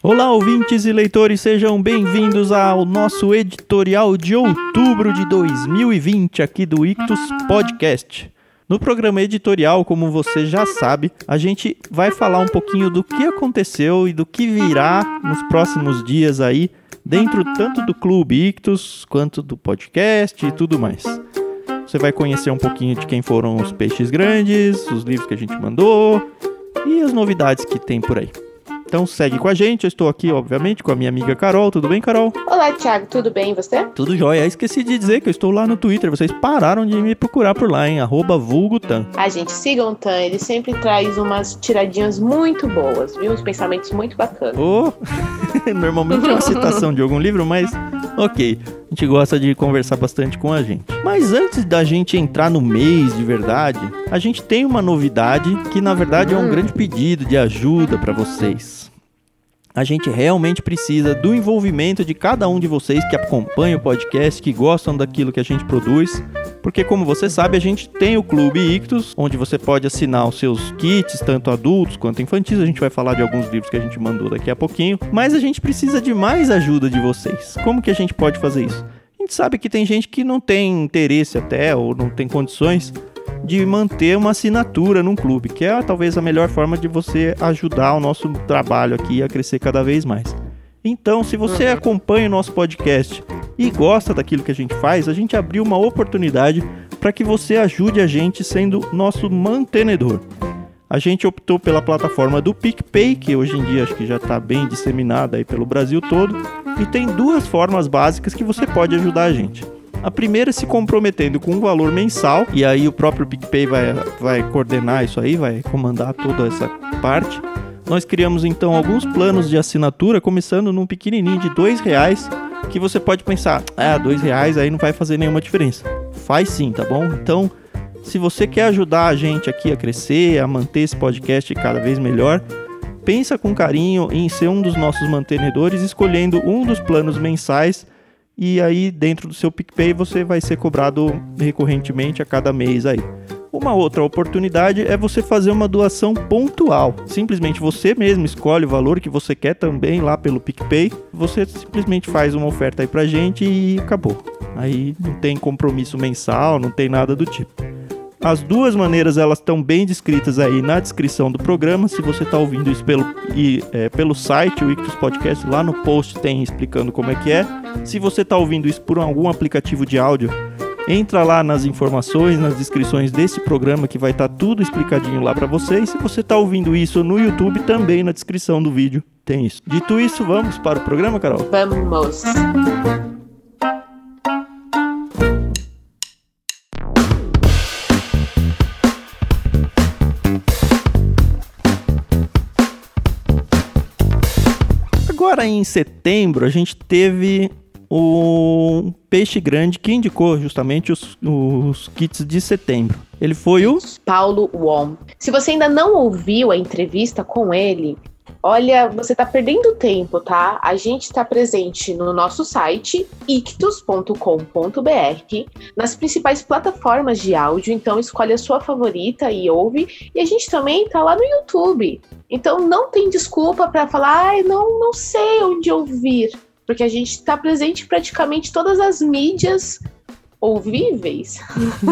Olá, ouvintes e leitores, sejam bem-vindos ao nosso editorial de outubro de 2020 aqui do Ictus Podcast. No programa editorial, como você já sabe, a gente vai falar um pouquinho do que aconteceu e do que virá nos próximos dias aí, dentro tanto do Clube Ictus quanto do podcast e tudo mais. Você vai conhecer um pouquinho de quem foram os peixes grandes, os livros que a gente mandou e as novidades que tem por aí. Então segue com a gente, eu estou aqui, obviamente, com a minha amiga Carol. Tudo bem, Carol? Olá, Thiago, tudo bem e você? Tudo jóia. Esqueci de dizer que eu estou lá no Twitter. Vocês pararam de me procurar por lá, hein? Arroba vulgotan. A gente, sigam o Tan, ele sempre traz umas tiradinhas muito boas, viu? Uns pensamentos muito bacanas. Oh, normalmente é uma citação de algum livro, mas ok. A gente gosta de conversar bastante com a gente. Mas antes da gente entrar no mês de verdade, a gente tem uma novidade que na verdade é um grande pedido de ajuda para vocês. A gente realmente precisa do envolvimento de cada um de vocês que acompanha o podcast, que gostam daquilo que a gente produz. Porque, como você sabe, a gente tem o Clube Ictus, onde você pode assinar os seus kits, tanto adultos quanto infantis. A gente vai falar de alguns livros que a gente mandou daqui a pouquinho. Mas a gente precisa de mais ajuda de vocês. Como que a gente pode fazer isso? A gente sabe que tem gente que não tem interesse até, ou não tem condições de manter uma assinatura num clube, que é talvez a melhor forma de você ajudar o nosso trabalho aqui a crescer cada vez mais. Então, se você uhum. acompanha o nosso podcast e gosta daquilo que a gente faz, a gente abriu uma oportunidade para que você ajude a gente sendo nosso mantenedor. A gente optou pela plataforma do PicPay, que hoje em dia acho que já está bem disseminada aí pelo Brasil todo, e tem duas formas básicas que você pode ajudar a gente. A primeira é se comprometendo com um valor mensal, e aí o próprio PicPay vai, vai coordenar isso aí, vai comandar toda essa parte. Nós criamos então alguns planos de assinatura, começando num pequenininho de dois reais, que você pode pensar, ah, dois reais aí não vai fazer nenhuma diferença. Faz sim, tá bom? Então, se você quer ajudar a gente aqui a crescer, a manter esse podcast cada vez melhor, pensa com carinho em ser um dos nossos mantenedores, escolhendo um dos planos mensais e aí dentro do seu PicPay você vai ser cobrado recorrentemente a cada mês aí. Uma outra oportunidade é você fazer uma doação pontual. Simplesmente você mesmo escolhe o valor que você quer também lá pelo PicPay. Você simplesmente faz uma oferta aí pra gente e acabou. Aí não tem compromisso mensal, não tem nada do tipo. As duas maneiras elas estão bem descritas aí na descrição do programa. Se você está ouvindo isso pelo, e, é, pelo site, o Ictus Podcast, lá no post tem explicando como é que é. Se você está ouvindo isso por algum aplicativo de áudio, entra lá nas informações, nas descrições desse programa que vai estar tá tudo explicadinho lá para você. E se você está ouvindo isso no YouTube, também na descrição do vídeo tem isso. Dito isso, vamos para o programa, Carol? Vamos! Agora em setembro a gente teve o Peixe Grande que indicou justamente os, os kits de setembro. Ele foi o Paulo Wong. Se você ainda não ouviu a entrevista com ele, Olha, você está perdendo tempo, tá? A gente está presente no nosso site ictus.com.br, nas principais plataformas de áudio, então escolhe a sua favorita e ouve. E a gente também está lá no YouTube. Então não tem desculpa para falar, ai, não, não sei onde ouvir, porque a gente está presente em praticamente todas as mídias ouvíveis.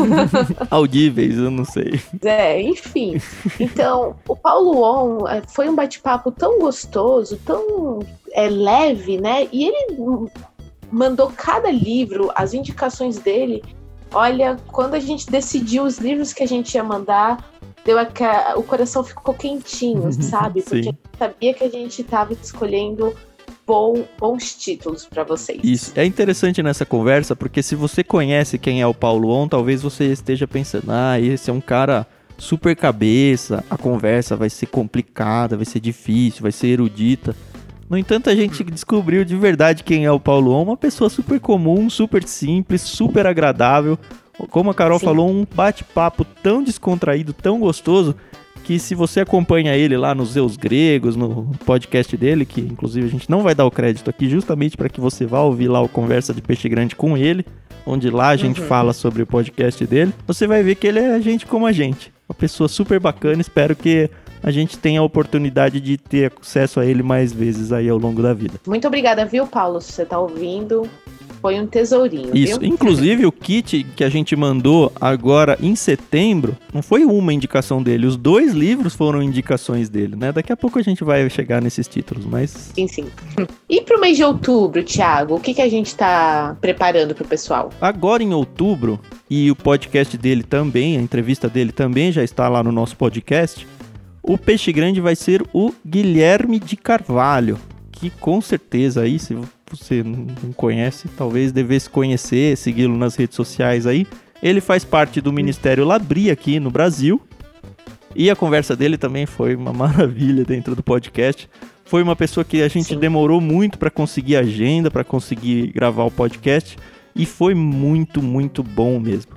Audíveis, eu não sei. É, enfim. Então, o Paulo On é, foi um bate-papo tão gostoso, tão é, leve, né? E ele mandou cada livro, as indicações dele. Olha, quando a gente decidiu os livros que a gente ia mandar, deu a, o coração ficou quentinho, sabe? Porque sabia que a gente estava escolhendo bom, bons títulos para vocês. Isso. É interessante nessa conversa, porque se você conhece quem é o Paulo On, talvez você esteja pensando, ah, esse é um cara super cabeça, a conversa vai ser complicada, vai ser difícil, vai ser erudita. No entanto, a gente descobriu de verdade quem é o Paulo On, uma pessoa super comum, super simples, super agradável. Como a Carol Sim. falou, um bate-papo tão descontraído, tão gostoso, que se você acompanha ele lá nos Zeus Gregos, no podcast dele, que inclusive a gente não vai dar o crédito aqui justamente para que você vá ouvir lá o Conversa de Peixe Grande com ele, onde lá a gente uhum. fala sobre o podcast dele, você vai ver que ele é gente como a gente. Uma pessoa super bacana, espero que a gente tem a oportunidade de ter acesso a ele mais vezes aí ao longo da vida. Muito obrigada, viu, Paulo? Se você tá ouvindo, foi um tesourinho. Isso. Viu? Inclusive, o kit que a gente mandou agora em setembro não foi uma indicação dele. Os dois livros foram indicações dele, né? Daqui a pouco a gente vai chegar nesses títulos, mas. Sim, sim. E pro mês de outubro, Thiago, o que, que a gente tá preparando pro pessoal? Agora em outubro, e o podcast dele também, a entrevista dele também já está lá no nosso podcast. O peixe grande vai ser o Guilherme de Carvalho, que com certeza aí, se você não conhece, talvez devesse conhecer, segui-lo nas redes sociais aí. Ele faz parte do Ministério Labri aqui no Brasil. E a conversa dele também foi uma maravilha dentro do podcast. Foi uma pessoa que a gente Sim. demorou muito para conseguir agenda, para conseguir gravar o podcast. E foi muito, muito bom mesmo.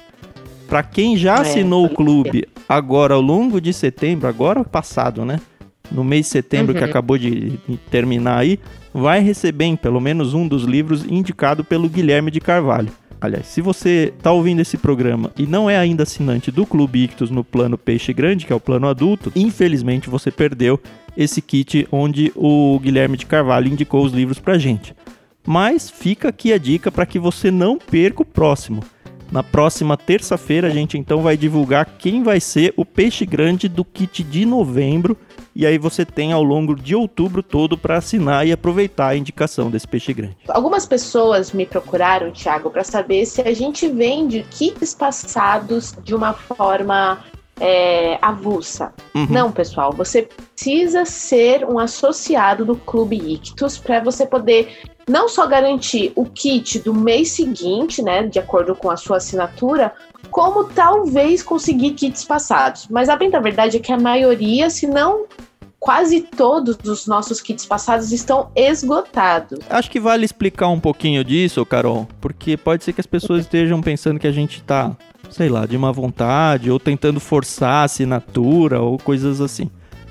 Para quem já é, assinou o clube agora ao longo de setembro, agora passado, né? No mês de setembro uhum. que acabou de terminar aí, vai receber pelo menos um dos livros indicado pelo Guilherme de Carvalho. Aliás, se você está ouvindo esse programa e não é ainda assinante do Clube Ictus no plano Peixe Grande, que é o plano adulto, infelizmente você perdeu esse kit onde o Guilherme de Carvalho indicou os livros para gente. Mas fica aqui a dica para que você não perca o próximo. Na próxima terça-feira a gente então vai divulgar quem vai ser o peixe grande do kit de novembro e aí você tem ao longo de outubro todo para assinar e aproveitar a indicação desse peixe grande. Algumas pessoas me procuraram, Thiago, para saber se a gente vende kits passados de uma forma é, avulsa. Uhum. Não, pessoal, você precisa ser um associado do Clube Ictus para você poder não só garantir o kit do mês seguinte, né, de acordo com a sua assinatura, como talvez conseguir kits passados. Mas a bem da verdade é que a maioria, se não quase todos os nossos kits passados estão esgotados. Acho que vale explicar um pouquinho disso, Carol, porque pode ser que as pessoas estejam pensando que a gente tá, sei lá, de má vontade ou tentando forçar a assinatura ou coisas assim.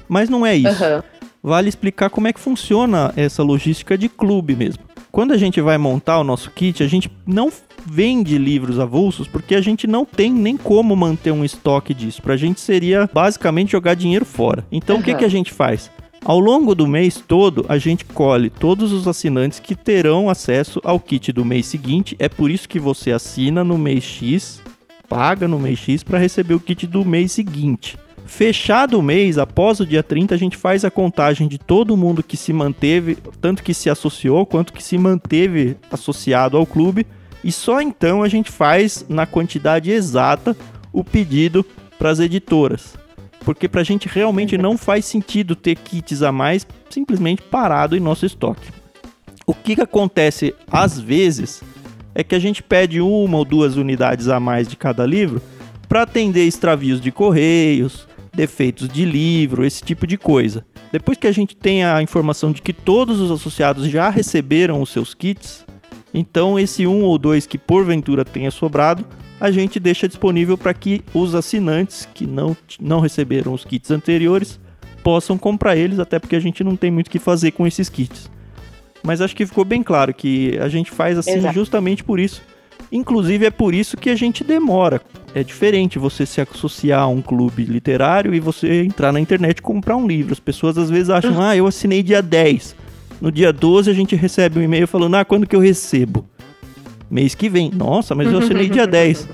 Mas não é isso. Uhum. Vale explicar como é que funciona essa logística de clube mesmo. Quando a gente vai montar o nosso kit, a gente não vende livros avulsos porque a gente não tem nem como manter um estoque disso. Pra gente seria basicamente jogar dinheiro fora. Então uhum. o que, que a gente faz? Ao longo do mês todo, a gente colhe todos os assinantes que terão acesso ao kit do mês seguinte. É por isso que você assina no mês X, paga no mês X para receber o kit do mês seguinte. Fechado o mês, após o dia 30, a gente faz a contagem de todo mundo que se manteve, tanto que se associou quanto que se manteve associado ao clube, e só então a gente faz na quantidade exata o pedido para as editoras. Porque para a gente realmente não faz sentido ter kits a mais simplesmente parado em nosso estoque. O que, que acontece às vezes é que a gente pede uma ou duas unidades a mais de cada livro para atender extravios de correios, defeitos de livro, esse tipo de coisa. Depois que a gente tem a informação de que todos os associados já receberam os seus kits, então esse um ou dois que porventura tenha sobrado, a gente deixa disponível para que os assinantes que não, não receberam os kits anteriores possam comprar eles, até porque a gente não tem muito o que fazer com esses kits. Mas acho que ficou bem claro que a gente faz assim Exato. justamente por isso Inclusive é por isso que a gente demora. É diferente você se associar a um clube literário e você entrar na internet e comprar um livro. As pessoas às vezes acham, ah, eu assinei dia 10. No dia 12 a gente recebe um e-mail falando, ah, quando que eu recebo? Mês que vem. Nossa, mas eu assinei dia 10.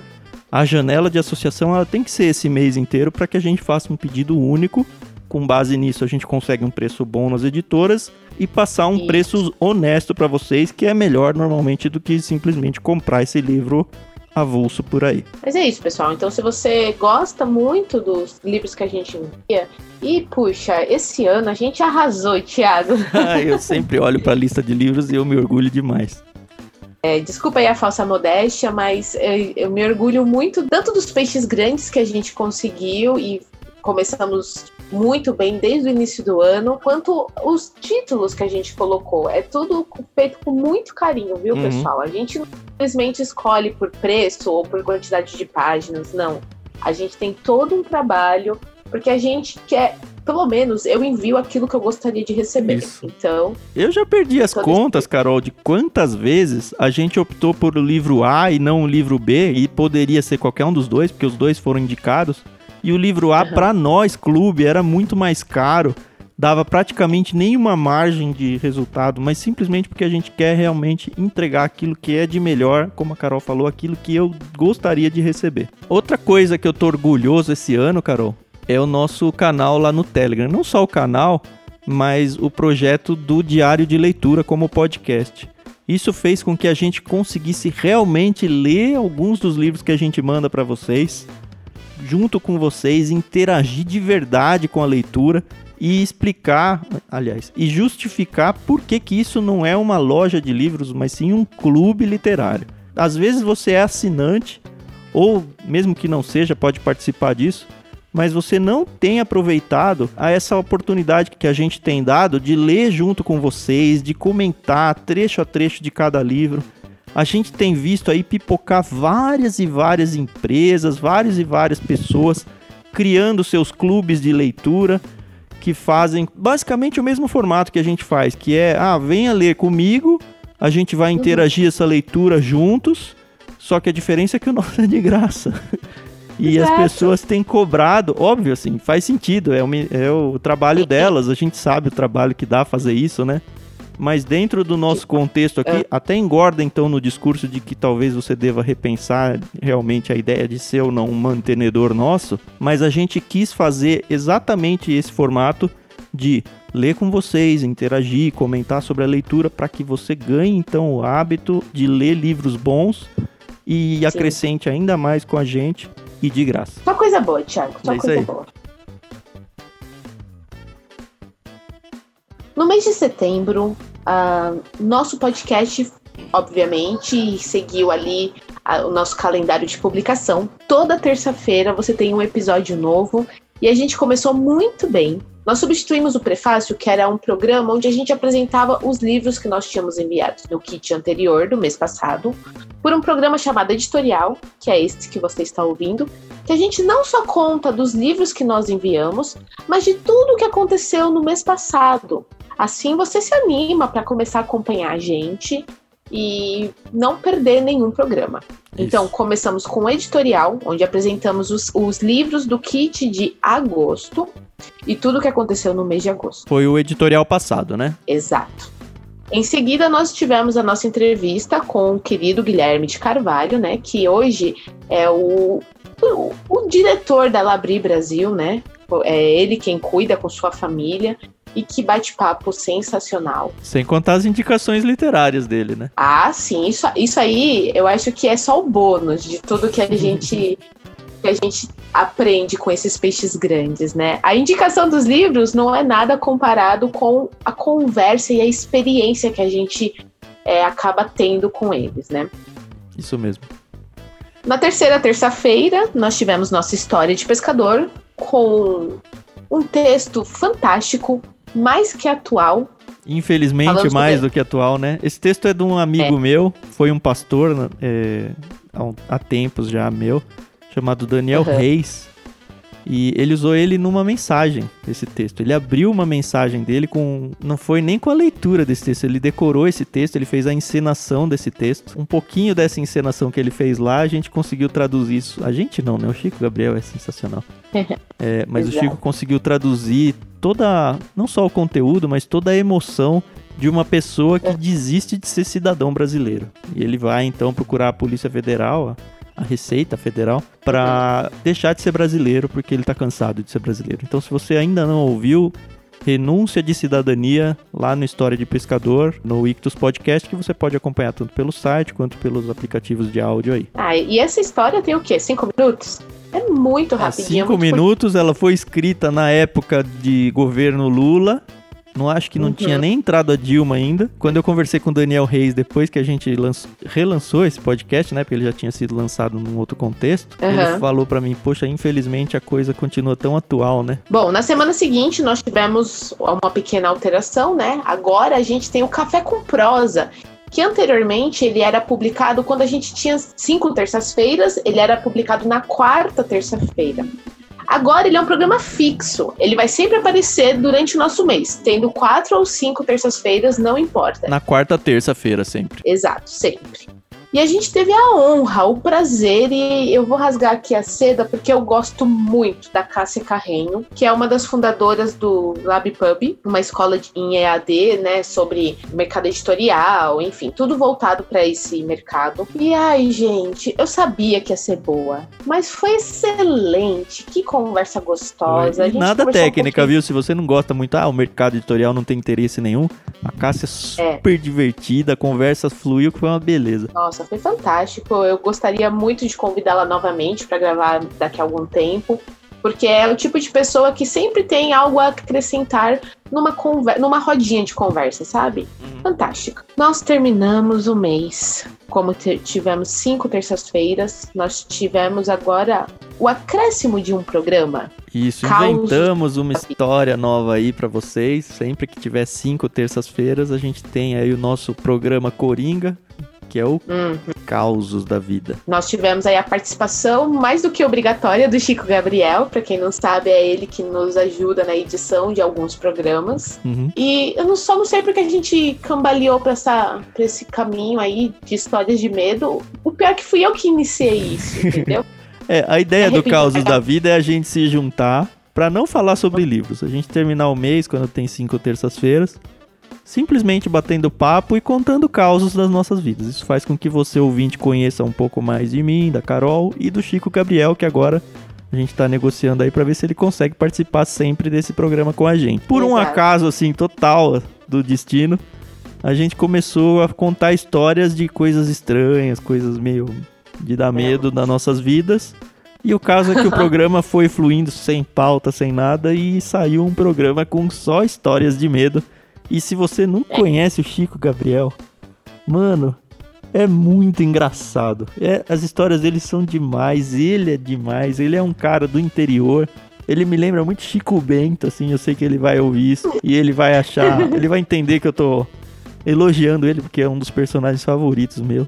A janela de associação ela tem que ser esse mês inteiro para que a gente faça um pedido único com base nisso, a gente consegue um preço bom nas editoras e passar um Isso. preço honesto para vocês, que é melhor normalmente do que simplesmente comprar esse livro avulso por aí. Mas é isso, pessoal. Então, se você gosta muito dos livros que a gente envia, e puxa, esse ano a gente arrasou, Thiago. Ah, eu sempre olho para a lista de livros e eu me orgulho demais. É, desculpa aí a falsa modéstia, mas eu, eu, me orgulho muito tanto dos peixes grandes que a gente conseguiu e começamos muito bem desde o início do ano, quanto os títulos que a gente colocou. É tudo feito com muito carinho, viu, uhum. pessoal? A gente não simplesmente escolhe por preço ou por quantidade de páginas, não. A gente tem todo um trabalho, porque a gente quer pelo menos eu envio aquilo que eu gostaria de receber. Isso. Então. Eu já perdi as contas, Carol, de quantas vezes a gente optou por o livro A e não o livro B, e poderia ser qualquer um dos dois, porque os dois foram indicados. E o livro A, pra nós, clube, era muito mais caro. Dava praticamente nenhuma margem de resultado, mas simplesmente porque a gente quer realmente entregar aquilo que é de melhor, como a Carol falou, aquilo que eu gostaria de receber. Outra coisa que eu tô orgulhoso esse ano, Carol, é o nosso canal lá no Telegram. Não só o canal, mas o projeto do Diário de Leitura como podcast. Isso fez com que a gente conseguisse realmente ler alguns dos livros que a gente manda para vocês, junto com vocês, interagir de verdade com a leitura e explicar, aliás, e justificar por que, que isso não é uma loja de livros, mas sim um clube literário. Às vezes você é assinante, ou mesmo que não seja, pode participar disso, mas você não tem aproveitado a essa oportunidade que a gente tem dado de ler junto com vocês, de comentar trecho a trecho de cada livro. A gente tem visto aí pipocar várias e várias empresas, várias e várias pessoas criando seus clubes de leitura que fazem basicamente o mesmo formato que a gente faz, que é, ah, venha ler comigo, a gente vai interagir essa leitura juntos, só que a diferença é que o nosso é de graça. E as Exato. pessoas têm cobrado, óbvio, assim, faz sentido, é é o trabalho delas, a gente sabe o trabalho que dá fazer isso, né? Mas dentro do nosso contexto aqui, É. até engorda então no discurso de que talvez você deva repensar realmente a ideia de ser ou não um mantenedor nosso, mas a gente quis fazer exatamente esse formato de ler com vocês, interagir, comentar sobre a leitura para que você ganhe então o hábito de ler livros bons e Sim. acrescente ainda mais com a gente e de graça. Só coisa boa, Thiago. Só É coisa boa. No mês de setembro, ah, nosso podcast, obviamente, seguiu ali o nosso calendário de publicação. Toda terça-feira você tem um episódio novo e a gente começou muito bem. Nós substituímos o prefácio, que era um programa onde a gente apresentava os livros que nós tínhamos enviados no kit anterior do mês passado, por um programa chamado Editorial, que é este que você está ouvindo, que a gente não só conta dos livros que nós enviamos, mas de tudo o que aconteceu no mês passado. Assim você se anima para começar a acompanhar a gente e não perder nenhum programa. Então, Isso. começamos com o editorial, onde apresentamos os, os livros do kit de agosto e tudo o que aconteceu no mês de agosto. Foi o editorial passado, né? Exato. Em seguida, nós tivemos a nossa entrevista com o querido Guilherme de Carvalho, né? Que hoje é o, o, o diretor da Labri Brasil, né? É ele quem cuida com sua família e que bate papo sensacional. Sem contar as indicações literárias dele, né? Ah, sim, isso, isso aí eu acho que é só o bônus de tudo que a gente que a gente aprende com esses peixes grandes, né? A indicação dos livros não é nada comparado com a conversa e a experiência que a gente é, acaba tendo com eles, né? Isso mesmo. Na terceira terça-feira, nós tivemos nossa história de pescador com um texto fantástico, mais que atual, Infelizmente, Falamos mais do que atual, né? Esse texto é de um amigo meu, foi um pastor né, é, há, há tempos já meu, chamado Daniel Uhum. Reis. E ele usou ele numa mensagem, esse texto. Ele abriu uma mensagem dele com. Não foi nem com a leitura desse texto, ele decorou esse texto, ele fez a encenação desse texto. Um pouquinho dessa encenação que ele fez lá, a gente conseguiu traduzir isso. A gente não, né? O Chico Gabriel é sensacional. É, mas o. Chico conseguiu traduzir toda, não só o conteúdo, mas toda a emoção de uma pessoa que É. desiste de ser cidadão brasileiro. E ele vai então procurar a Polícia Federal, a, Receita Federal, para deixar de ser brasileiro, porque ele tá cansado de ser brasileiro. Então, se você ainda não ouviu, Renúncia de Cidadania lá no História de Pescador, no Ictus Podcast, que você pode acompanhar tanto pelo site quanto pelos aplicativos de áudio aí. Ah, e essa história tem o quê? Cinco minutos? É muito É, rapidinho. cinco muito minutos, ela foi escrita na época de governo Lula. Não acho que não Uhum. tinha nem entrado a Dilma ainda. Quando eu conversei com o Daniel Reis depois que a gente lanç- relançou esse podcast, né? Porque ele já tinha sido lançado num outro contexto. Ele Aham. falou pra mim, poxa, infelizmente a coisa continua tão atual, né? Bom, na semana seguinte nós tivemos uma pequena alteração, né? Agora a gente tem o Café com Prosa, que anteriormente ele era publicado quando a gente tinha cinco terças-feiras, ele era publicado na quarta terça-feira. Agora ele é um programa fixo, ele vai sempre aparecer durante o nosso mês, tendo quatro ou cinco terças-feiras, não importa. Na quarta terça-feira sempre. Exato, sempre. E a gente teve a honra, o prazer, e eu vou rasgar aqui a seda porque eu gosto muito da Cássia Carrenho, que é uma das fundadoras do LabPub, uma escola em EAD, né, sobre mercado editorial, enfim, tudo voltado para esse mercado. E ai, gente, eu sabia que ia ser boa, mas foi excelente. Que conversa gostosa. nada técnica, um viu? Se você não gosta muito, ah, o mercado editorial não tem interesse nenhum, a Cássia é, é. super é. divertida, a conversa fluiu, que foi uma beleza. Nossa, foi fantástico. Eu gostaria muito de convidá-la novamente para gravar daqui a algum tempo porque é o tipo de pessoa que sempre tem algo a acrescentar numa, conver numa rodinha de conversa, sabe? Uhum. Fantástico. Nós terminamos o mês. Como tivemos cinco terças-feiras, nós tivemos agora o acréscimo de um programa. Isso, inventamos uma história nova aí para vocês. Sempre que tiver cinco terças-feiras, a gente tem aí o nosso programa Coringa, que é o uhum. Causos da Vida. Nós tivemos aí a participação mais do que obrigatória do Chico Gabriel, para quem não sabe, é ele que nos ajuda na edição de alguns programas. Uhum. E eu não, só não sei porque a gente cambaleou para esse caminho aí de histórias de medo. O pior é que fui eu que iniciei isso, entendeu? é, a ideia do Causos da Vida é a gente se juntar para não falar sobre livros. A gente terminar o mês, quando tem cinco terças-feiras, simplesmente batendo papo e contando causos das nossas vidas. Isso faz com que você, ouvinte, conheça um pouco mais de mim, da Carol e do Chico Gabriel, que agora a gente está negociando aí para ver se ele consegue participar sempre desse programa com a gente. Por um acaso, assim, total do destino, a gente começou a contar histórias de coisas estranhas, coisas meio de dar medo das nossas vidas. E o caso é que o programa foi fluindo sem pauta, sem nada, e saiu um programa com só histórias de medo. E se você não é. conhece o Chico Gabriel, mano, é muito engraçado. É, as histórias dele são demais, ele é demais, ele é um cara do interior. Ele me lembra muito Chico Bento, assim, eu sei que ele vai ouvir isso e ele vai achar, ele vai entender que eu tô elogiando ele porque é um dos personagens favoritos meu.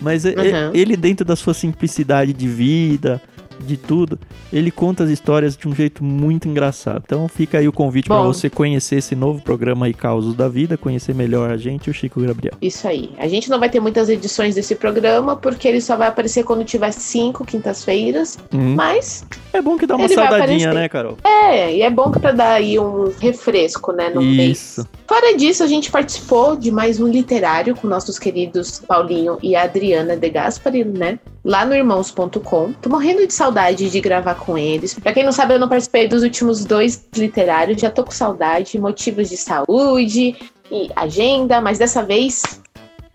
Mas uhum. ele dentro da sua simplicidade de vida, de tudo, ele conta as histórias de um jeito muito engraçado. Então fica aí o convite para você conhecer esse novo programa aí, Causos da Vida, conhecer melhor a gente e o Chico Gabriel. Isso aí. A gente não vai ter muitas edições desse programa, porque ele só vai aparecer quando tiver cinco quintas-feiras, uhum. mas... É bom que dá uma saudadinha, né, Carol? É, e é bom pra dar aí um refresco, né, no Isso. mês. Fora disso, a gente participou de mais um literário com nossos queridos Paulinho e Adriana De Gaspari, né? Lá no irmãos.com. Tô morrendo de saudade de gravar com eles. Pra quem não sabe, eu não participei dos últimos dois literários, já tô com saudade, motivos de saúde e agenda, mas dessa vez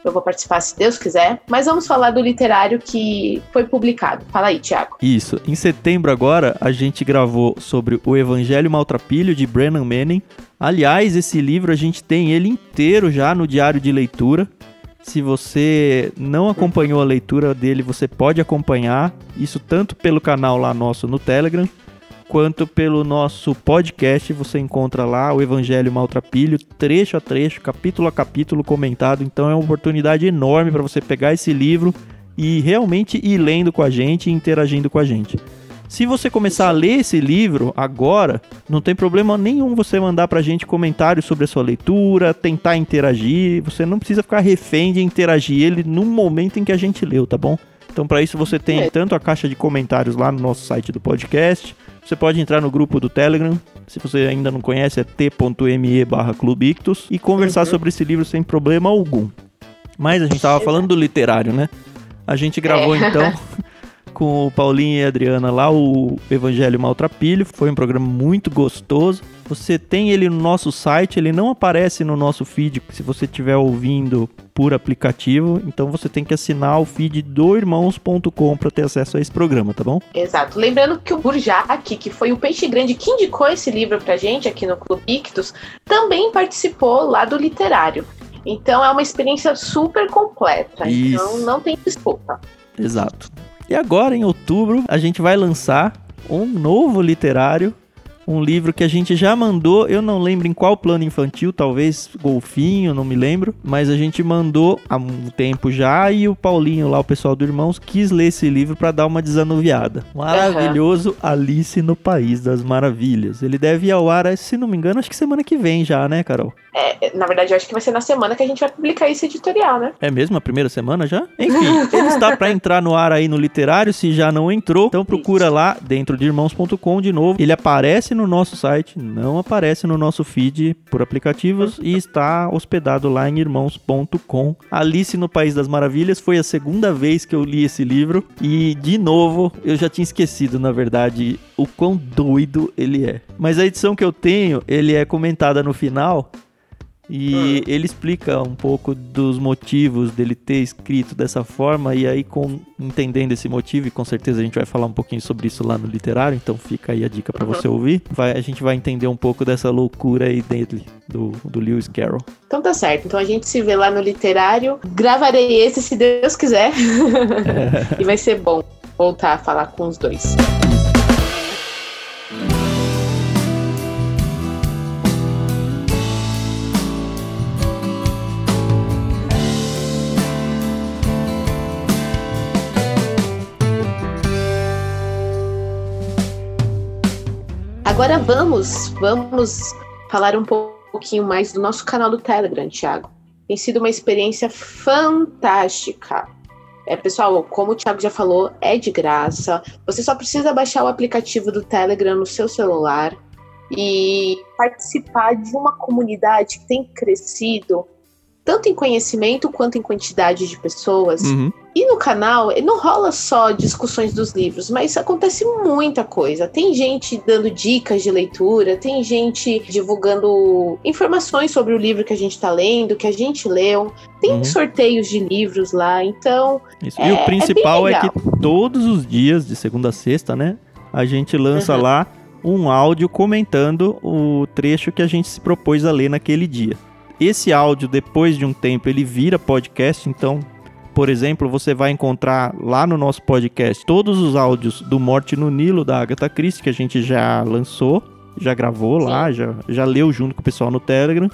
eu vou participar se Deus quiser. Mas vamos falar do literário que foi publicado. Fala aí, Tiago. Isso. Em setembro agora, a gente gravou sobre o Evangelho Maltrapilho de Brennan Manning. Aliás, esse livro a gente tem ele inteiro já no diário de leitura. Se você não acompanhou a leitura dele, você pode acompanhar. Isso tanto pelo canal lá nosso no Telegram, quanto pelo nosso podcast. Você encontra lá o Evangelho Maltrapilho, trecho a trecho, capítulo a capítulo comentado. Então é uma oportunidade enorme para você pegar esse livro e realmente ir lendo com a gente e interagindo com a gente. Se você começar a ler esse livro agora, não tem problema nenhum você mandar pra gente comentários sobre a sua leitura, tentar interagir. Você não precisa ficar refém de interagir ele no momento em que a gente leu, tá bom? Então, para isso, você tem é. tanto a caixa de comentários lá no nosso site do podcast. Você pode entrar no grupo do Telegram. Se você ainda não conhece, é t.me barra Clubictus. E conversar uhum. sobre esse livro sem problema algum. Mas a gente tava falando do literário, né? A gente gravou é. então com o Paulinho e a Adriana lá, o Evangelho Maltrapilho. Foi um programa muito gostoso. Você tem ele no nosso site, ele não aparece no nosso feed se você estiver ouvindo por aplicativo. Então você tem que assinar o feed do irmãos.com para ter acesso a esse programa, tá bom? Exato. Lembrando que o Burjac, que foi o peixe grande que indicou esse livro pra gente aqui no Clube Ictus, também participou lá do literário. Então é uma experiência super completa. Isso. Então não tem desculpa. Exato. E agora, em outubro, a gente vai lançar um novo literário um livro que a gente já mandou, eu não lembro em qual plano infantil, talvez Golfinho, não me lembro, mas a gente mandou há um tempo já e o Paulinho lá, o pessoal do Irmãos, quis ler esse livro para dar uma desanuviada. Maravilhoso uhum. Alice no País das Maravilhas. Ele deve ir ao ar, se não me engano, acho que semana que vem já, né, Carol? É, na verdade, eu acho que vai ser na semana que a gente vai publicar esse editorial, né? É mesmo a primeira semana já? Enfim, ele está para entrar no ar aí no literário, se já não entrou, então procura Isso. lá dentro de irmãos.com de novo. Ele aparece no nosso site, não aparece no nosso feed por aplicativos e está hospedado lá em irmãos.com. Alice no País das Maravilhas foi a segunda vez que eu li esse livro e de novo eu já tinha esquecido, na verdade, o quão doido ele é. Mas a edição que eu tenho, ele é comentada no final e ele explica um pouco dos motivos dele ter escrito dessa forma, e aí, com entendendo esse motivo, e com certeza a gente vai falar um pouquinho sobre isso lá no literário, então fica aí a dica para você ouvir. Vai, a gente vai entender um pouco dessa loucura aí dele, do, do Lewis Carroll. Então tá certo, então a gente se vê lá no literário. Gravarei esse se Deus quiser. É. e vai ser bom voltar a falar com os dois. Agora vamos, vamos falar um pouquinho mais do nosso canal do Telegram, Thiago. Tem sido uma experiência fantástica. É, pessoal, como o Thiago já falou, é de graça. Você só precisa baixar o aplicativo do Telegram no seu celular e participar de uma comunidade que tem crescido tanto em conhecimento quanto em quantidade de pessoas. Uhum. E no canal, não rola só discussões dos livros, mas acontece muita coisa. Tem gente dando dicas de leitura, tem gente divulgando informações sobre o livro que a gente está lendo, que a gente leu. Tem uhum. sorteios de livros lá, então. Isso. É, e o é principal é, é, que todos os dias, de segunda a sexta, né? A gente lança uhum. lá um áudio comentando o trecho que a gente se propôs a ler naquele dia. Esse áudio, depois de um tempo, ele vira podcast, então por exemplo, você vai encontrar lá no nosso podcast todos os áudios do Morte no Nilo da Agatha Christie que a gente já lançou, já gravou Sim. lá, já, já leu junto com o pessoal no Telegram.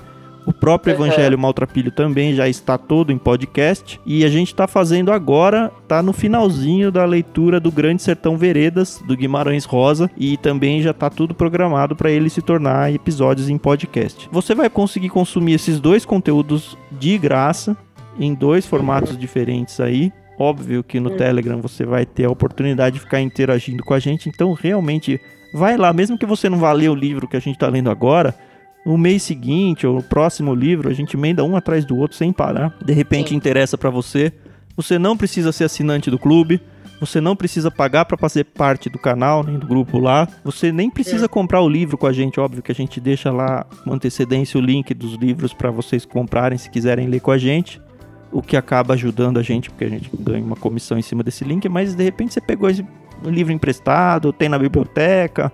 O próprio uhum. Evangelho Maltrapilho também já está todo em podcast. E a gente está fazendo agora, tá no finalzinho da leitura do Grande Sertão Veredas, do Guimarães Rosa. E também já está tudo programado para ele se tornar episódios em podcast. Você vai conseguir consumir esses dois conteúdos de graça em dois formatos diferentes aí. Óbvio que no hum. Telegram você vai ter a oportunidade de ficar interagindo com a gente, então realmente vai lá, mesmo que você não vá ler o livro que a gente está lendo agora, no mês seguinte ou no próximo livro a gente emenda um atrás do outro sem parar. De repente Sim. interessa para você. Você não precisa ser assinante do clube, você não precisa pagar para fazer parte do canal, nem do grupo lá. Você nem precisa comprar o livro com a gente, óbvio que a gente deixa lá com antecedência o link dos livros para vocês comprarem se quiserem ler com a gente o que acaba ajudando a gente, porque a gente ganha uma comissão em cima desse link, mas de repente você pegou esse livro emprestado, tem na biblioteca,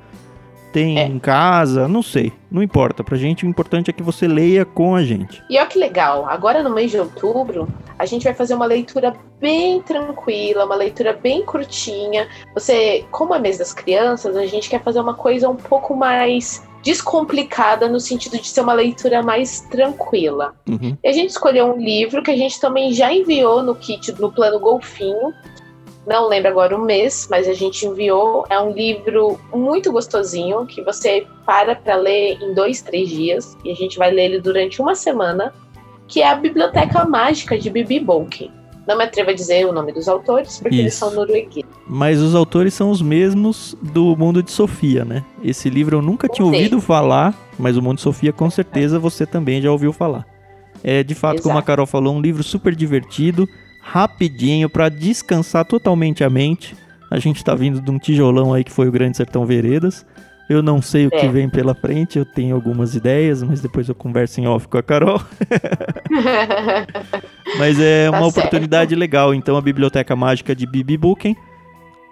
tem é. em casa, não sei, não importa. Pra gente o importante é que você leia com a gente. E olha que legal, agora no mês de outubro, a gente vai fazer uma leitura bem tranquila, uma leitura bem curtinha. Você, como é mês das crianças, a gente quer fazer uma coisa um pouco mais descomplicada no sentido de ser uma leitura mais tranquila. Uhum. E a gente escolheu um livro que a gente também já enviou no kit no plano Golfinho. Não lembro agora o mês, mas a gente enviou. É um livro muito gostosinho que você para para ler em dois, três dias e a gente vai ler ele durante uma semana, que é a Biblioteca Mágica de Bibi Bolkin. Não me atrevo a dizer o nome dos autores, porque Isso. eles são noruegueses. Mas os autores são os mesmos do Mundo de Sofia, né? Esse livro eu nunca tinha ouvido falar, mas o Mundo de Sofia com certeza você também já ouviu falar. É, de fato, Exato. como a Carol falou, um livro super divertido, rapidinho, para descansar totalmente a mente. A gente tá vindo de um tijolão aí que foi o Grande Sertão Veredas. Eu não sei o é. que vem pela frente, eu tenho algumas ideias, mas depois eu converso em off com a Carol. mas é tá uma certo. oportunidade legal. Então, a Biblioteca Mágica de Bibi Booking.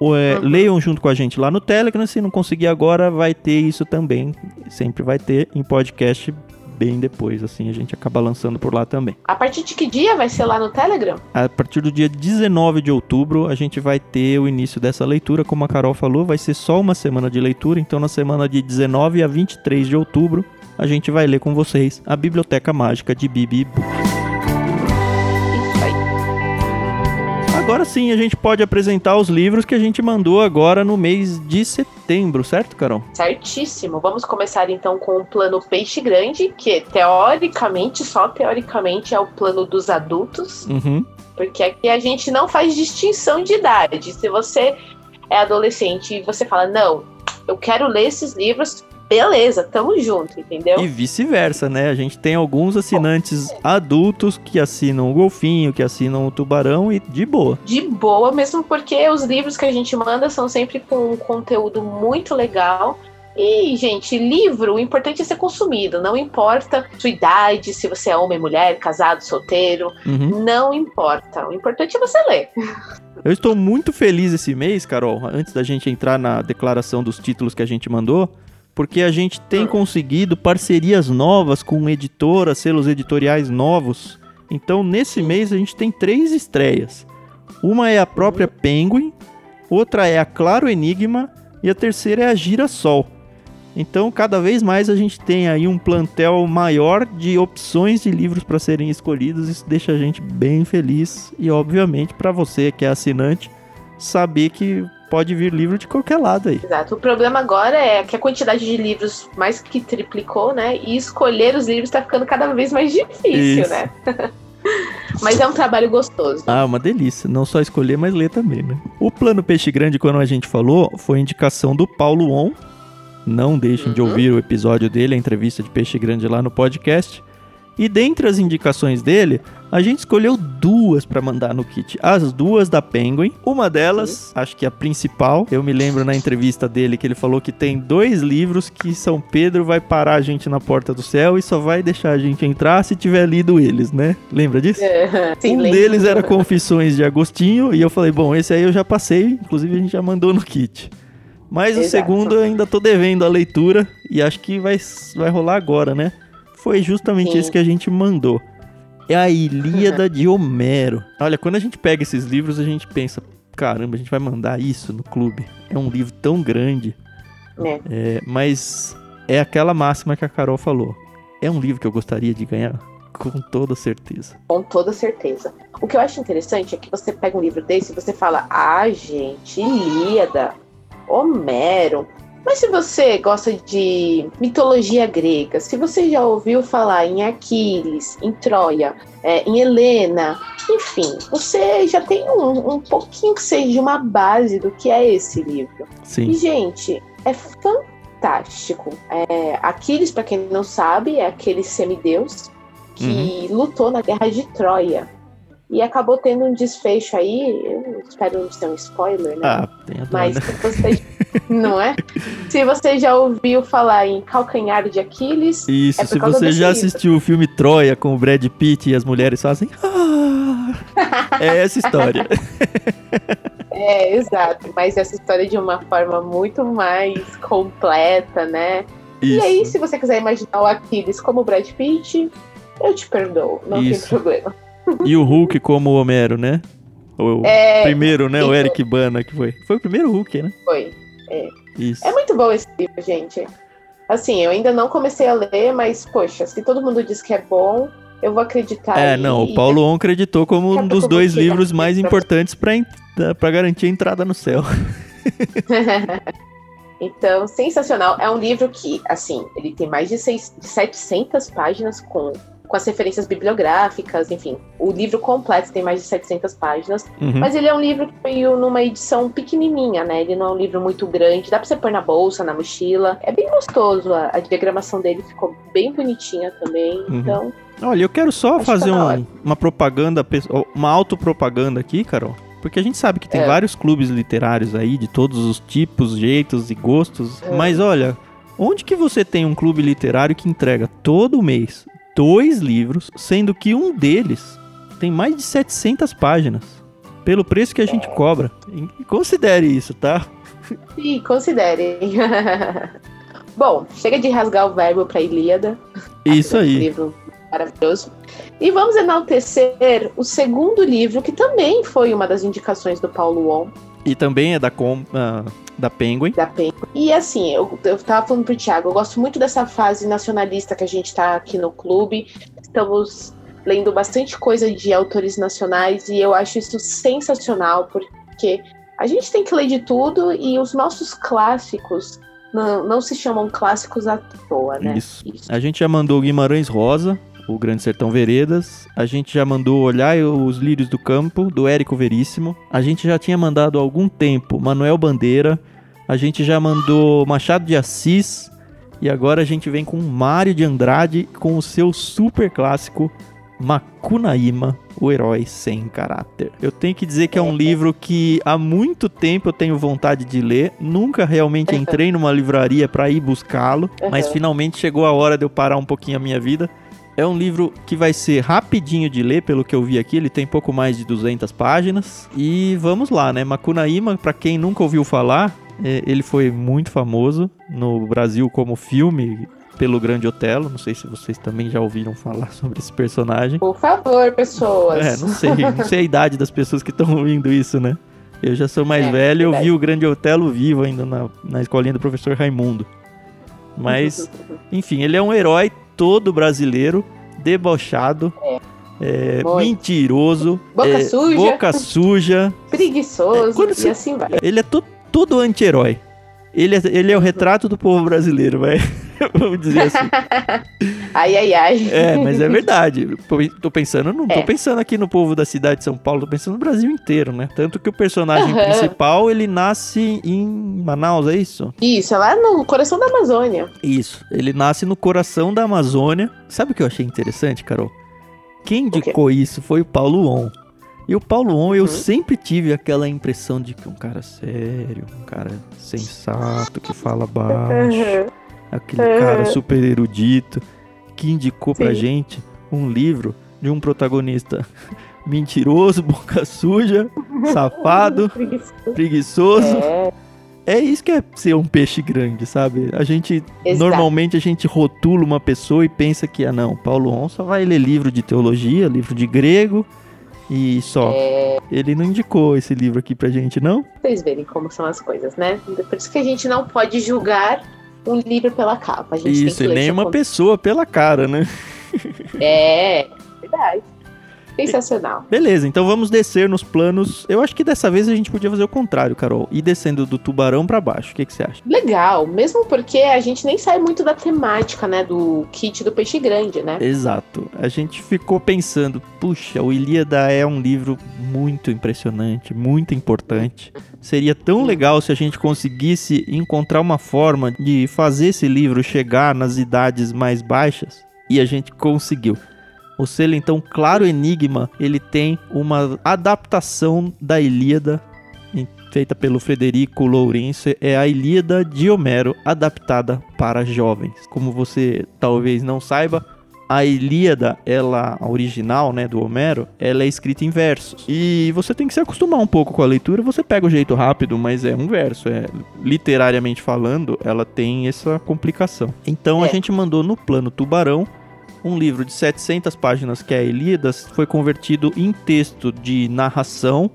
É. Leiam junto com a gente lá no Telegram. Se não conseguir agora, vai ter isso também. Sempre vai ter em podcast bem depois, assim, a gente acaba lançando por lá também. A partir de que dia vai ser lá no Telegram? A partir do dia 19 de outubro, a gente vai ter o início dessa leitura, como a Carol falou, vai ser só uma semana de leitura, então na semana de 19 a 23 de outubro, a gente vai ler com vocês a Biblioteca Mágica de Bibi Book. Agora sim, a gente pode apresentar os livros que a gente mandou agora no mês de setembro, certo, Carol? Certíssimo. Vamos começar então com o plano Peixe Grande, que teoricamente, só teoricamente, é o plano dos adultos. Uhum. Porque aqui a gente não faz distinção de idade. Se você é adolescente e você fala, não, eu quero ler esses livros, beleza, tamo junto, entendeu? E vice-versa, né? A gente tem alguns assinantes adultos que assinam o golfinho, que assinam o tubarão e de boa. De boa, mesmo porque os livros que a gente manda são sempre com um conteúdo muito legal. E, gente, livro, o importante é ser consumido. Não importa sua idade, se você é homem, mulher, casado, solteiro. Uhum. Não importa. O importante é você ler. Eu estou muito feliz esse mês, Carol, antes da gente entrar na declaração dos títulos que a gente mandou porque a gente tem Hum. conseguido parcerias novas com editoras, selos editoriais novos. Então, nesse mês, a gente tem três estreias. Uma é a própria Penguin, outra é a Claro Enigma e a terceira é a Girassol. Então, cada vez mais a gente tem aí um plantel maior de opções de livros para serem escolhidos. Isso deixa a gente bem feliz e, obviamente, para você que é assinante, saber que pode vir livro de qualquer lado aí. Exato. O problema agora é que a quantidade de livros mais que triplicou, né? E escolher os livros tá ficando cada vez mais difícil, Isso. né? Mas é um trabalho gostoso. Ah, uma delícia. Não só escolher, mas ler também, né? O plano Peixe Grande, quando a gente falou, foi indicação do Paulo On. Não deixem de Uhum. ouvir o episódio dele, a entrevista de Peixe Grande lá no podcast. E dentre as indicações dele, a gente escolheu duas pra mandar no kit. As duas da Penguin. Uma delas, acho que a principal, eu me lembro na entrevista dele que ele falou que tem dois livros que São Pedro vai parar a gente na porta do céu e só vai deixar a gente entrar se tiver lido eles, né? Lembra disso? Sim, um lembro. deles era Confissões de Agostinho, e eu falei, bom, esse aí eu já passei, inclusive a gente já mandou no kit. Mas o Exato. segundo eu ainda tô devendo a leitura, e acho que vai, vai rolar agora, né? Foi justamente Sim. esse que a gente mandou. É a Ilíada de Homero. Olha, quando a gente pega esses livros, a gente pensa, caramba, a gente vai mandar isso no clube. É um livro tão grande. É. É, mas é aquela máxima que a Carol falou. É um livro que eu gostaria de ganhar? Com toda certeza. Com toda certeza. O que eu acho interessante é que você pega um livro desse e você fala, ah, gente, Ilíada, Homero. Mas se você gosta de mitologia grega, se você já ouviu falar em Aquiles, em Troia, é, em Helena, enfim, você já tem um, um pouquinho que seja uma base do que é esse livro. E, Sim. gente, é fantástico. É, Aquiles, para quem não sabe, é aquele semideus que lutou na guerra de Troia. E acabou tendo um desfecho aí, eu espero não ser um spoiler, né? Ah, tem a Mas né? se você. não é? Se você já ouviu falar em calcanhar de Aquiles, Isso, É se você já livro. assistiu o filme Troia com o Brad Pitt e as mulheres fazem. "Ah", é essa história. é exato. Mas essa história de uma forma muito mais completa, né? E aí, Isso. se você quiser imaginar o Aquiles como o Brad Pitt, eu te perdoo, não Isso. tem problema. E o Hulk como o Homero, né? O É, primeiro, né? O. Eric Bana que foi. Foi o primeiro Hulk, né? foi. Isso. É muito bom esse livro, gente. Assim, eu ainda não comecei a ler, mas, poxa, se todo mundo diz que é bom, eu vou acreditar. É, e- não, o Paulo On acreditou como um dos dois livros mais importantes pra garantir a entrada no céu. então, sensacional. É um livro que, assim, ele tem mais de, seis, de 700 páginas com, com as referências bibliográficas, enfim. O livro completo tem mais de 700 páginas. Uhum. Mas ele é um livro que veio numa edição pequenininha, né? Ele não é um livro muito grande. Dá pra você pôr na bolsa, na mochila. É bem gostoso. A, a diagramação dele ficou bem bonitinha também. Uhum. Então, Olha, eu quero só que fazer tá um- uma propaganda, uma autopropaganda aqui, Carol. Porque a gente sabe que tem É. vários clubes literários aí, de todos os tipos, jeitos e gostos. É. Mas olha, onde que você tem um clube literário que entrega todo mês dois livros, sendo que um deles tem mais de 700 páginas? Pelo preço que a gente cobra. E Considere isso, tá? sim, considerem. Bom, chega de rasgar o verbo pra Ilíada. Isso aí. Um livro maravilhoso. E vamos enaltecer o segundo livro, que também foi uma das indicações do Paulo Wong. E também é da, Com, uh, da Penguin. Da Penguin. E assim, eu, eu tava falando pro Thiago, eu gosto muito dessa fase nacionalista que a gente tá aqui no clube. Estamos lendo bastante coisa de autores nacionais e eu acho isso sensacional, porque a gente tem que ler de tudo e os nossos clássicos não, não se chamam clássicos à toa, né? Isso. isso. A gente já mandou Guimarães Rosa, o Grande Sertão Veredas. A gente já mandou Olhar os Lírios do Campo, do Érico Veríssimo. A gente já tinha mandado há algum tempo Manuel Bandeira. A gente já mandou Machado de Assis. E agora a gente vem com Mário de Andrade com o seu super clássico Macunaíma, o herói sem caráter. Eu tenho que dizer que é um livro que há muito tempo eu tenho vontade de ler. Nunca realmente entrei numa livraria para ir buscá-lo, mas finalmente chegou a hora de eu parar um pouquinho a minha vida. É um livro que vai ser rapidinho de ler, pelo que eu vi aqui. Ele tem pouco mais de 200 páginas. E vamos lá, né? Macunaíma, para quem nunca ouviu falar, é, ele foi muito famoso no Brasil como filme pelo Grande Otelo. Não sei se vocês também já ouviram falar sobre esse personagem. Por favor, pessoas. É, não sei. Não sei a idade das pessoas que estão ouvindo isso, né? Eu já sou mais é, velho, eu vi o Grande Otelo vivo ainda na, na escolinha do professor Raimundo. Mas, enfim, ele é um herói todo brasileiro, debochado, é. É, mentiroso, boca é, suja, boca suja preguiçoso, e você... assim vai. Ele é tudo anti-herói. Ele é, ele é o retrato do povo brasileiro, vai. Vamos dizer assim. ai, ai, ai. É, mas é verdade. Tô pensando, não é. tô pensando aqui no povo da cidade de São Paulo, tô pensando no Brasil inteiro, né? Tanto que o personagem uhum. principal, ele nasce em Manaus, é isso? Isso, é lá no coração da Amazônia. Isso, ele nasce no coração da Amazônia. Sabe o que eu achei interessante, Carol? Quem indicou isso foi o Paulo On. E o Paulo On, eu uhum. sempre tive aquela impressão de que um cara sério, um cara sensato, que fala baixo, uhum. Aquele uhum. cara super erudito, que indicou Sim. pra gente um livro de um protagonista mentiroso, boca suja, safado, preguiçoso. preguiçoso. É. é. isso que é ser um peixe grande, sabe? A gente, Exato. normalmente, a gente rotula uma pessoa e pensa que, ah, não, Paulo On só vai ler livro de teologia, livro de grego, e só. É... Ele não indicou esse livro aqui pra gente, não? Vocês verem como são as coisas, né? Por isso que a gente não pode julgar um livro pela capa. A gente isso, e nem uma pessoa pela cara, né? É, verdade. Sensacional. Beleza, então vamos descer nos planos. Eu acho que dessa vez a gente podia fazer o contrário, Carol. Ir descendo do tubarão para baixo. O que, que você acha? Legal, mesmo porque a gente nem sai muito da temática, né? Do kit do peixe grande, né? Exato. A gente ficou pensando, puxa, o Ilíada é um livro muito impressionante, muito importante. Seria tão legal se a gente conseguisse encontrar uma forma de fazer esse livro chegar nas idades mais baixas. E a gente conseguiu. O selo, então, Claro Enigma, ele tem uma adaptação da Ilíada feita pelo Frederico Lourenço, é a Ilíada de Homero adaptada para jovens. Como você talvez não saiba, a Ilíada, ela a original, né, do Homero, ela é escrita em versos. E você tem que se acostumar um pouco com a leitura, você pega o jeito rápido, mas é um verso, é literariamente falando, ela tem essa complicação. Então é. a gente mandou no plano Tubarão um livro de 700 páginas que é a Elidas foi convertido em texto de narração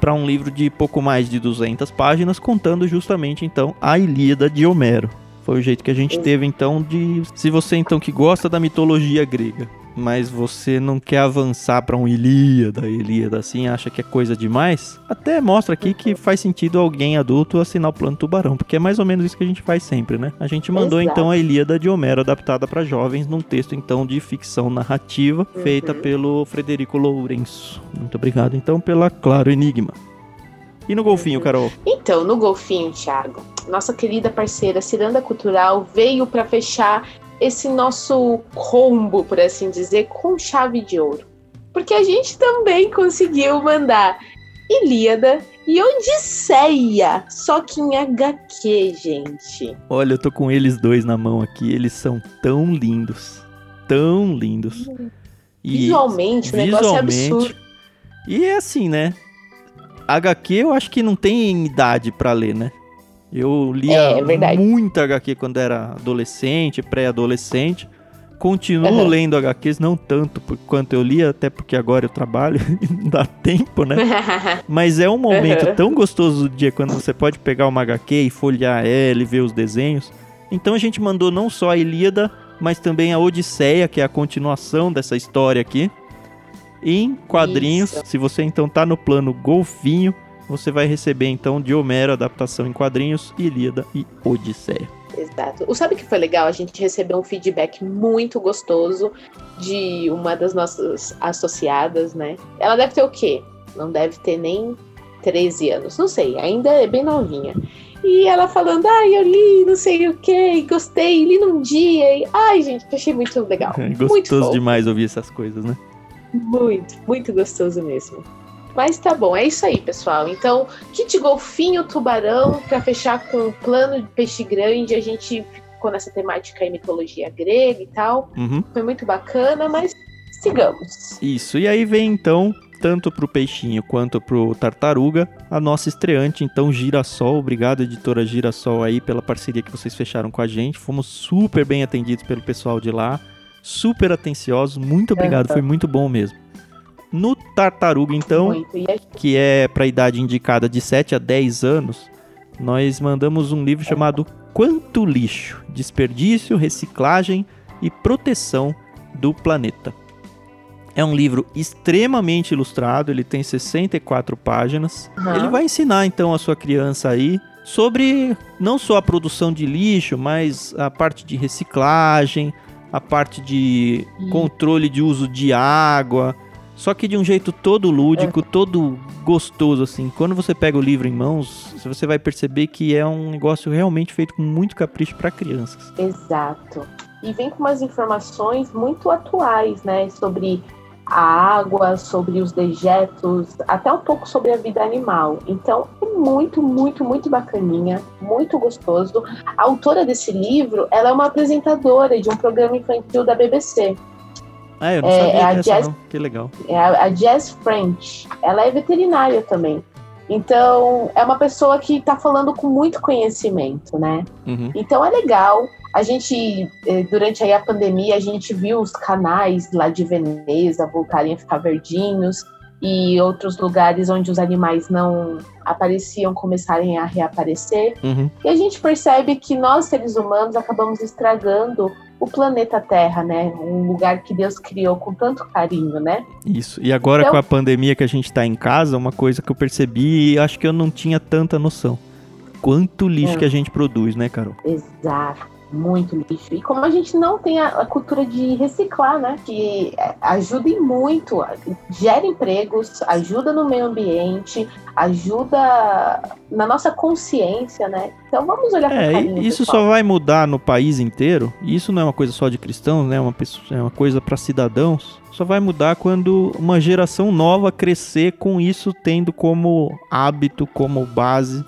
para um livro de pouco mais de 200 páginas, contando justamente então a Ilíada de Homero. Foi o jeito que a gente teve então de. Se você então que gosta da mitologia grega, mas você não quer avançar para um Ilíada, Ilíada assim, acha que é coisa demais, até mostra aqui que faz sentido alguém adulto assinar o plano tubarão, porque é mais ou menos isso que a gente faz sempre, né? A gente mandou Exato. então a Ilíada de Homero adaptada para jovens num texto então de ficção narrativa uhum. feita pelo Frederico Lourenço. Muito obrigado então pela Claro Enigma. E no golfinho, uhum. Carol? Então, no golfinho, Thiago, nossa querida parceira Ciranda Cultural veio para fechar esse nosso combo, por assim dizer, com chave de ouro. Porque a gente também conseguiu mandar Ilíada e Odisseia, só que em HQ, gente. Olha, eu tô com eles dois na mão aqui, eles são tão lindos. Tão lindos. E visualmente, o negócio é absurdo. E é assim, né? HQ eu acho que não tem idade para ler, né? Eu lia é, é muita HQ quando era adolescente, pré-adolescente. continuo uhum. lendo HQs, não tanto quanto eu li, até porque agora eu trabalho e não dá tempo, né? Mas é um momento uhum. tão gostoso do dia quando você pode pegar uma HQ e folhear ela e ver os desenhos. Então a gente mandou não só a Ilíada, mas também a Odisseia, que é a continuação dessa história aqui. Em quadrinhos, Isso. se você então tá no plano golfinho, você vai receber então de Homero adaptação em quadrinhos, Ilíada e Odisseia. Exato. O sabe que foi legal? A gente recebeu um feedback muito gostoso de uma das nossas associadas, né? Ela deve ter o quê? Não deve ter nem 13 anos, não sei, ainda é bem novinha. E ela falando, ai, eu li, não sei o que, gostei, li num dia. E, ai, gente, achei muito legal. Gostoso muito demais ouvir essas coisas, né? Muito, muito gostoso mesmo. Mas tá bom, é isso aí, pessoal. Então, kit golfinho, tubarão, para fechar com o plano de peixe grande, a gente ficou nessa temática aí, mitologia grega e tal. Uhum. Foi muito bacana, mas sigamos. Isso, e aí vem então, tanto pro peixinho quanto pro tartaruga, a nossa estreante, então, Girassol. Obrigado, editora Girassol, aí, pela parceria que vocês fecharam com a gente. Fomos super bem atendidos pelo pessoal de lá, super atenciosos. Muito obrigado, foi muito bom mesmo. No Tartaruga, então, que é para a idade indicada de 7 a 10 anos, nós mandamos um livro chamado Quanto Lixo: Desperdício, Reciclagem e Proteção do Planeta. É um livro extremamente ilustrado, ele tem 64 páginas. Uhum. Ele vai ensinar então a sua criança aí sobre não só a produção de lixo, mas a parte de reciclagem, a parte de controle de uso de água, só que de um jeito todo lúdico, é. todo gostoso, assim. Quando você pega o livro em mãos, você vai perceber que é um negócio realmente feito com muito capricho para crianças. Exato. E vem com umas informações muito atuais, né? Sobre a água, sobre os dejetos, até um pouco sobre a vida animal. Então, é muito, muito, muito bacaninha, muito gostoso. A autora desse livro, ela é uma apresentadora de um programa infantil da BBC. Ah, eu não é, sabia é a Jazz, não. Que legal. É a, a Jazz French. Ela é veterinária também. Então, é uma pessoa que está falando com muito conhecimento, né? Uhum. Então, é legal. A gente, eh, durante aí a pandemia, a gente viu os canais lá de Veneza voltarem a ficar verdinhos e outros lugares onde os animais não apareciam começarem a reaparecer. Uhum. E a gente percebe que nós, seres humanos, acabamos estragando o planeta Terra, né? Um lugar que Deus criou com tanto carinho, né? Isso. E agora então... com a pandemia que a gente está em casa, uma coisa que eu percebi e acho que eu não tinha tanta noção. Quanto lixo é. que a gente produz, né, Carol? Exato muito lixo. E como a gente não tem a, a cultura de reciclar, né? Que é, ajuda muito, gera empregos, ajuda no meio ambiente, ajuda na nossa consciência, né? Então vamos olhar é, carinho, Isso pessoal. só vai mudar no país inteiro. E isso não é uma coisa só de cristãos, né? Uma, é uma coisa para cidadãos. Só vai mudar quando uma geração nova crescer com isso tendo como hábito, como base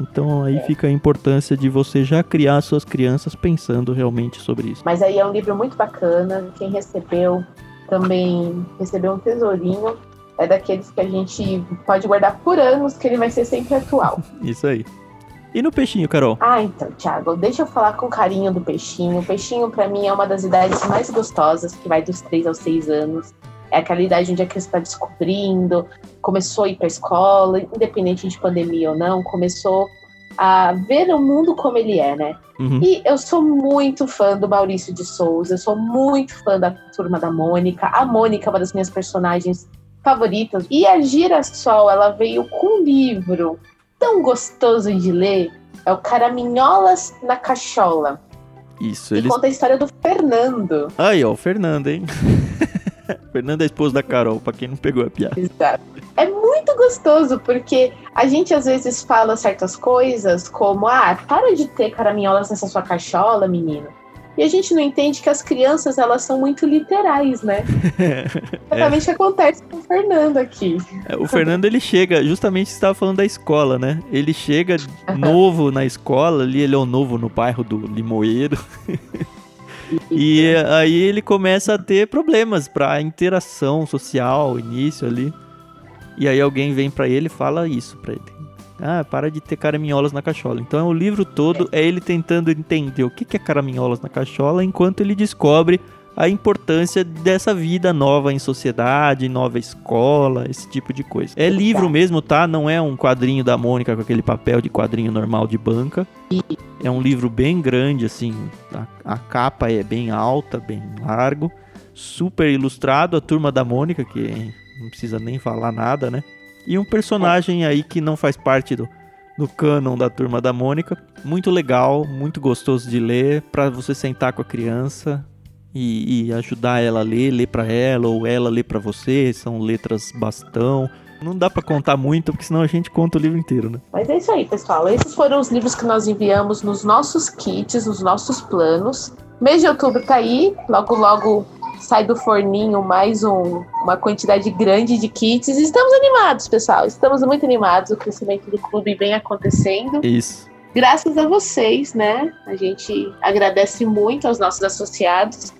então aí é. fica a importância de você já criar suas crianças pensando realmente sobre isso. Mas aí é um livro muito bacana. Quem recebeu também recebeu um tesourinho. É daqueles que a gente pode guardar por anos, que ele vai ser sempre atual. isso aí. E no peixinho, Carol? Ah, então, Thiago, deixa eu falar com carinho do peixinho. O peixinho, para mim, é uma das idades mais gostosas, que vai dos 3 aos 6 anos. É aquela idade onde a criança está descobrindo, começou a ir para a escola, independente de pandemia ou não, começou a ver o mundo como ele é, né? Uhum. E eu sou muito fã do Maurício de Souza, eu sou muito fã da turma da Mônica. A Mônica é uma das minhas personagens favoritas. E a Girassol, ela veio com um livro tão gostoso de ler. É o Caraminholas na Cachola. Isso, ele conta a história do Fernando. Aí, ó, o Fernando, hein? Fernanda é a esposa da Carol, pra quem não pegou a piada. Exato. É muito gostoso, porque a gente às vezes fala certas coisas como, ah, para de ter caraminholas nessa sua cachola, menino. E a gente não entende que as crianças, elas são muito literais, né? Exatamente o que acontece com o Fernando aqui. É, o Fernando, ele chega, justamente você estava falando da escola, né? Ele chega novo na escola, ali ele é o novo no bairro do Limoeiro. E aí ele começa a ter problemas para interação social, início ali. E aí alguém vem para ele e fala isso para ele. Ah, para de ter caraminholas na cachola. Então o livro todo é ele tentando entender o que é caraminholas na cachola, enquanto ele descobre a importância dessa vida nova em sociedade, nova escola, esse tipo de coisa. É livro mesmo, tá? Não é um quadrinho da Mônica com aquele papel de quadrinho normal de banca. É um livro bem grande, assim. A, a capa é bem alta, bem largo. Super ilustrado. A turma da Mônica, que não precisa nem falar nada, né? E um personagem aí que não faz parte do, do canon da turma da Mônica. Muito legal, muito gostoso de ler, para você sentar com a criança e, e, ajudar ela a ler, ler para ela ou ela ler para você. São letras bastão. Não dá para contar muito, porque senão a gente conta o livro inteiro, né? Mas é isso aí, pessoal. Esses foram os livros que nós enviamos nos nossos kits, nos nossos planos. Mês de outubro tá aí, logo logo sai do forninho mais um, uma quantidade grande de kits. Estamos animados, pessoal. Estamos muito animados. O crescimento do clube vem acontecendo. Isso. Graças a vocês, né? A gente agradece muito aos nossos associados.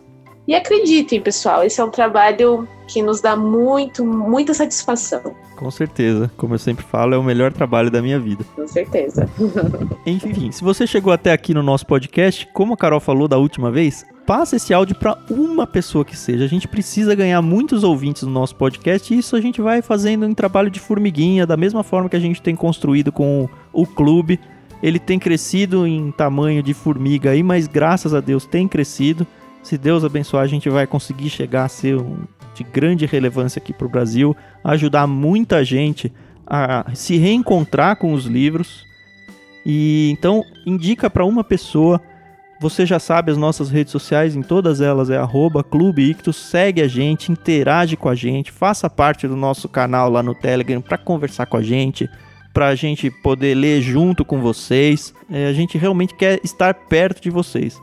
E acreditem, pessoal, esse é um trabalho que nos dá muito, muita satisfação. Com certeza, como eu sempre falo, é o melhor trabalho da minha vida. Com certeza. Enfim, se você chegou até aqui no nosso podcast, como a Carol falou da última vez, passa esse áudio para uma pessoa que seja. A gente precisa ganhar muitos ouvintes no nosso podcast e isso a gente vai fazendo em trabalho de formiguinha, da mesma forma que a gente tem construído com o clube. Ele tem crescido em tamanho de formiga aí, mas graças a Deus tem crescido. Se Deus abençoar, a gente vai conseguir chegar a ser um, de grande relevância aqui para o Brasil, ajudar muita gente a se reencontrar com os livros. E então indica para uma pessoa. Você já sabe as nossas redes sociais, em todas elas é arroba Clube Ictus, segue a gente, interage com a gente, faça parte do nosso canal lá no Telegram para conversar com a gente, para a gente poder ler junto com vocês. É, a gente realmente quer estar perto de vocês.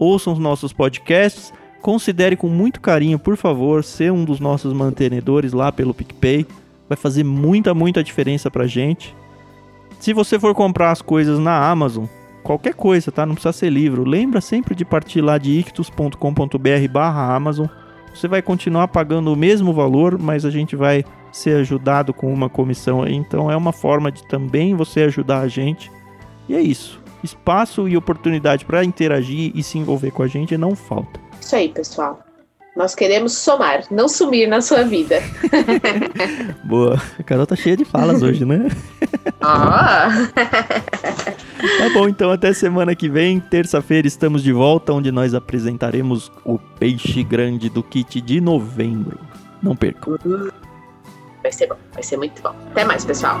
Ouçam os nossos podcasts, Considere com muito carinho, por favor, ser um dos nossos mantenedores lá pelo PicPay. Vai fazer muita, muita diferença pra gente. Se você for comprar as coisas na Amazon, qualquer coisa, tá? Não precisa ser livro. Lembra sempre de partir lá de ictus.com.br barra Amazon. Você vai continuar pagando o mesmo valor, mas a gente vai ser ajudado com uma comissão. Então é uma forma de também você ajudar a gente. E é isso. Espaço e oportunidade para interagir e se envolver com a gente não falta. Isso aí, pessoal. Nós queremos somar, não sumir na sua vida. Boa. A Carol tá cheia de falas hoje, né? Ah. tá bom, então até semana que vem, terça-feira, estamos de volta, onde nós apresentaremos o peixe grande do kit de novembro. Não percam. Vai ser bom, vai ser muito bom. Até mais, pessoal.